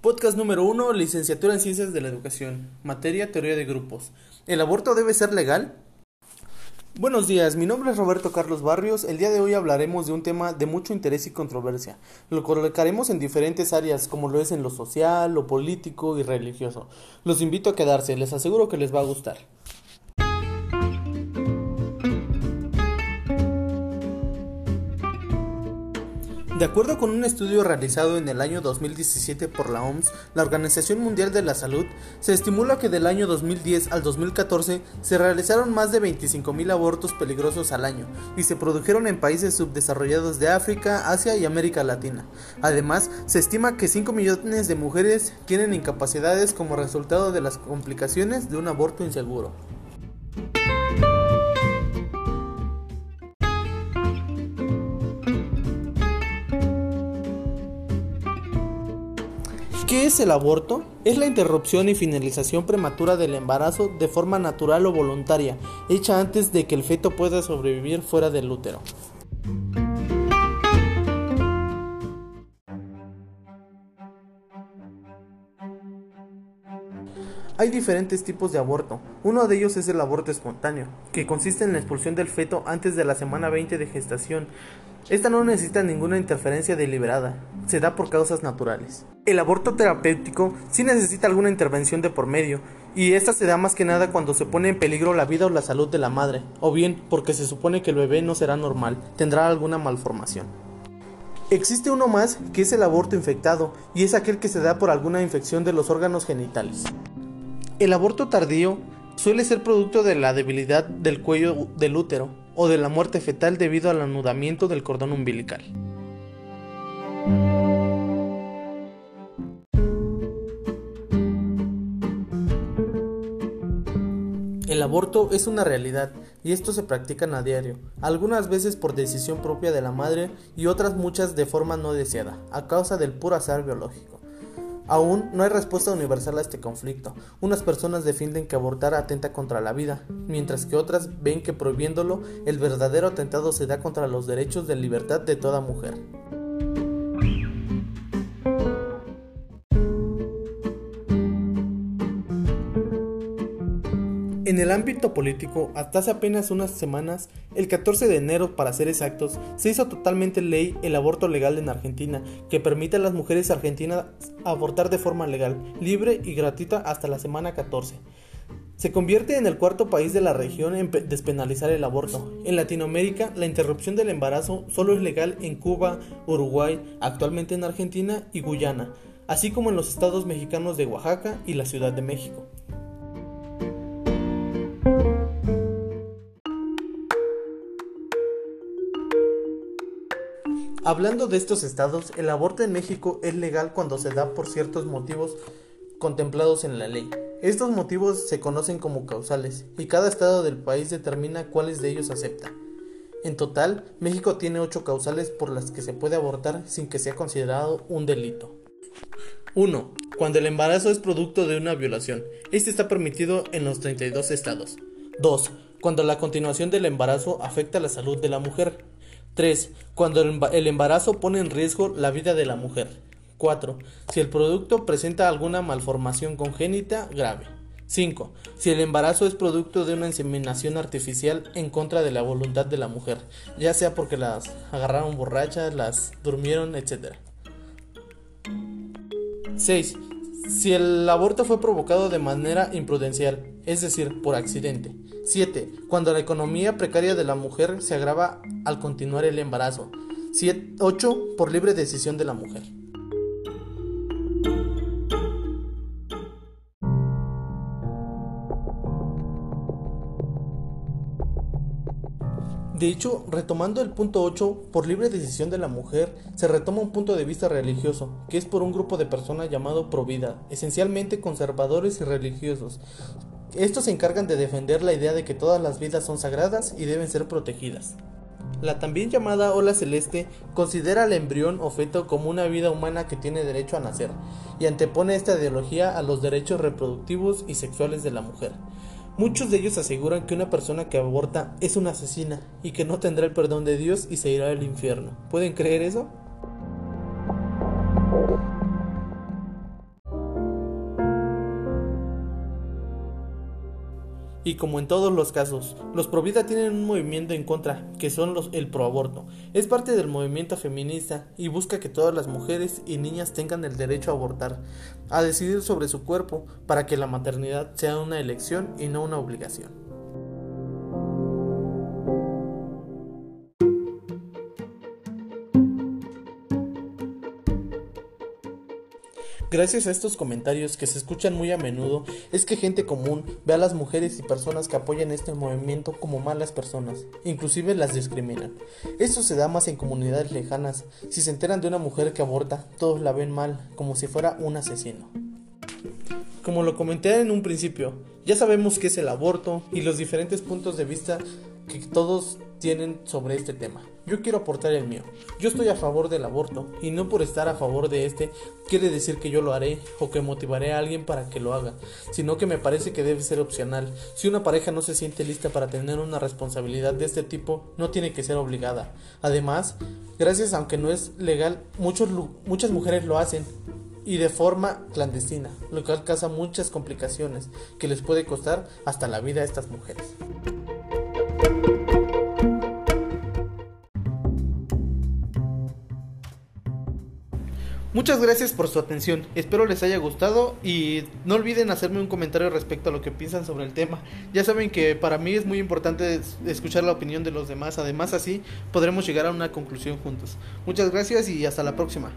Podcast número 1, licenciatura en Ciencias de la Educación, materia Teoría de Grupos. ¿El aborto debe ser legal? Buenos días, mi nombre es Roberto Carlos Barrios. El día de hoy hablaremos de un tema de mucho interés y controversia. Lo colocaremos en diferentes áreas, como lo es en lo social, lo político y religioso. Los invito a quedarse, les aseguro que les va a gustar. De acuerdo con un estudio realizado en el año 2017 por la OMS, la Organización Mundial de la Salud, se estimula que del año 2010 al 2014 se realizaron más de 25.000 abortos peligrosos al año y se produjeron en países subdesarrollados de África, Asia y América Latina. Además, se estima que 5 millones de mujeres tienen incapacidades como resultado de las complicaciones de un aborto inseguro. ¿Qué es el aborto? Es la interrupción y finalización prematura del embarazo de forma natural o voluntaria, hecha antes de que el feto pueda sobrevivir fuera del útero. Hay diferentes tipos de aborto. Uno de ellos es el aborto espontáneo, que consiste en la expulsión del feto antes de la semana 20 de gestación. Esta no necesita ninguna interferencia deliberada, se da por causas naturales. El aborto terapéutico sí necesita alguna intervención de por medio, y esta se da más que nada cuando se pone en peligro la vida o la salud de la madre, o bien porque se supone que el bebé no será normal, tendrá alguna malformación. Existe uno más que es el aborto infectado, y es aquel que se da por alguna infección de los órganos genitales. El aborto tardío suele ser producto de la debilidad del cuello del útero o de la muerte fetal debido al anudamiento del cordón umbilical. El aborto es una realidad y estos se practican a diario, algunas veces por decisión propia de la madre y otras muchas de forma no deseada, a causa del puro azar biológico. Aún no hay respuesta universal a este conflicto. Unas personas defienden que abortar atenta contra la vida, mientras que otras ven que prohibiéndolo el verdadero atentado se da contra los derechos de libertad de toda mujer. En el ámbito político, hasta hace apenas unas semanas, el 14 de enero para ser exactos, se hizo totalmente ley el aborto legal en Argentina, que permite a las mujeres argentinas abortar de forma legal, libre y gratuita hasta la semana 14. Se convierte en el cuarto país de la región en despenalizar el aborto. En Latinoamérica, la interrupción del embarazo solo es legal en Cuba, Uruguay, actualmente en Argentina y Guyana, así como en los estados mexicanos de Oaxaca y la Ciudad de México. Hablando de estos estados, el aborto en México es legal cuando se da por ciertos motivos contemplados en la ley. Estos motivos se conocen como causales y cada estado del país determina cuáles de ellos acepta. En total, México tiene ocho causales por las que se puede abortar sin que sea considerado un delito. 1. Cuando el embarazo es producto de una violación. Este está permitido en los 32 estados. 2. Cuando la continuación del embarazo afecta la salud de la mujer. 3. Cuando el embarazo pone en riesgo la vida de la mujer. 4. Si el producto presenta alguna malformación congénita grave. 5. Si el embarazo es producto de una inseminación artificial en contra de la voluntad de la mujer, ya sea porque las agarraron borrachas, las durmieron, etc. 6. Si el aborto fue provocado de manera imprudencial, es decir, por accidente. 7. Cuando la economía precaria de la mujer se agrava al continuar el embarazo. 8. Por libre decisión de la mujer. De hecho, retomando el punto 8, por libre decisión de la mujer, se retoma un punto de vista religioso, que es por un grupo de personas llamado Provida, esencialmente conservadores y religiosos, estos se encargan de defender la idea de que todas las vidas son sagradas y deben ser protegidas. La también llamada ola celeste considera al embrión o feto como una vida humana que tiene derecho a nacer y antepone esta ideología a los derechos reproductivos y sexuales de la mujer. Muchos de ellos aseguran que una persona que aborta es una asesina y que no tendrá el perdón de Dios y se irá al infierno. ¿Pueden creer eso? Y como en todos los casos, los Provida tienen un movimiento en contra, que son los el proaborto. Es parte del movimiento feminista y busca que todas las mujeres y niñas tengan el derecho a abortar, a decidir sobre su cuerpo, para que la maternidad sea una elección y no una obligación. Gracias a estos comentarios que se escuchan muy a menudo, es que gente común ve a las mujeres y personas que apoyan este movimiento como malas personas, inclusive las discriminan. Esto se da más en comunidades lejanas, si se enteran de una mujer que aborta, todos la ven mal, como si fuera un asesino. Como lo comenté en un principio, ya sabemos qué es el aborto y los diferentes puntos de vista que todos tienen sobre este tema. Yo quiero aportar el mío. Yo estoy a favor del aborto y no por estar a favor de este quiere decir que yo lo haré o que motivaré a alguien para que lo haga, sino que me parece que debe ser opcional. Si una pareja no se siente lista para tener una responsabilidad de este tipo, no tiene que ser obligada. Además, gracias aunque no es legal, muchos, muchas mujeres lo hacen y de forma clandestina, lo que causa muchas complicaciones que les puede costar hasta la vida a estas mujeres. Muchas gracias por su atención, espero les haya gustado y no olviden hacerme un comentario respecto a lo que piensan sobre el tema. Ya saben que para mí es muy importante escuchar la opinión de los demás, además así podremos llegar a una conclusión juntos. Muchas gracias y hasta la próxima.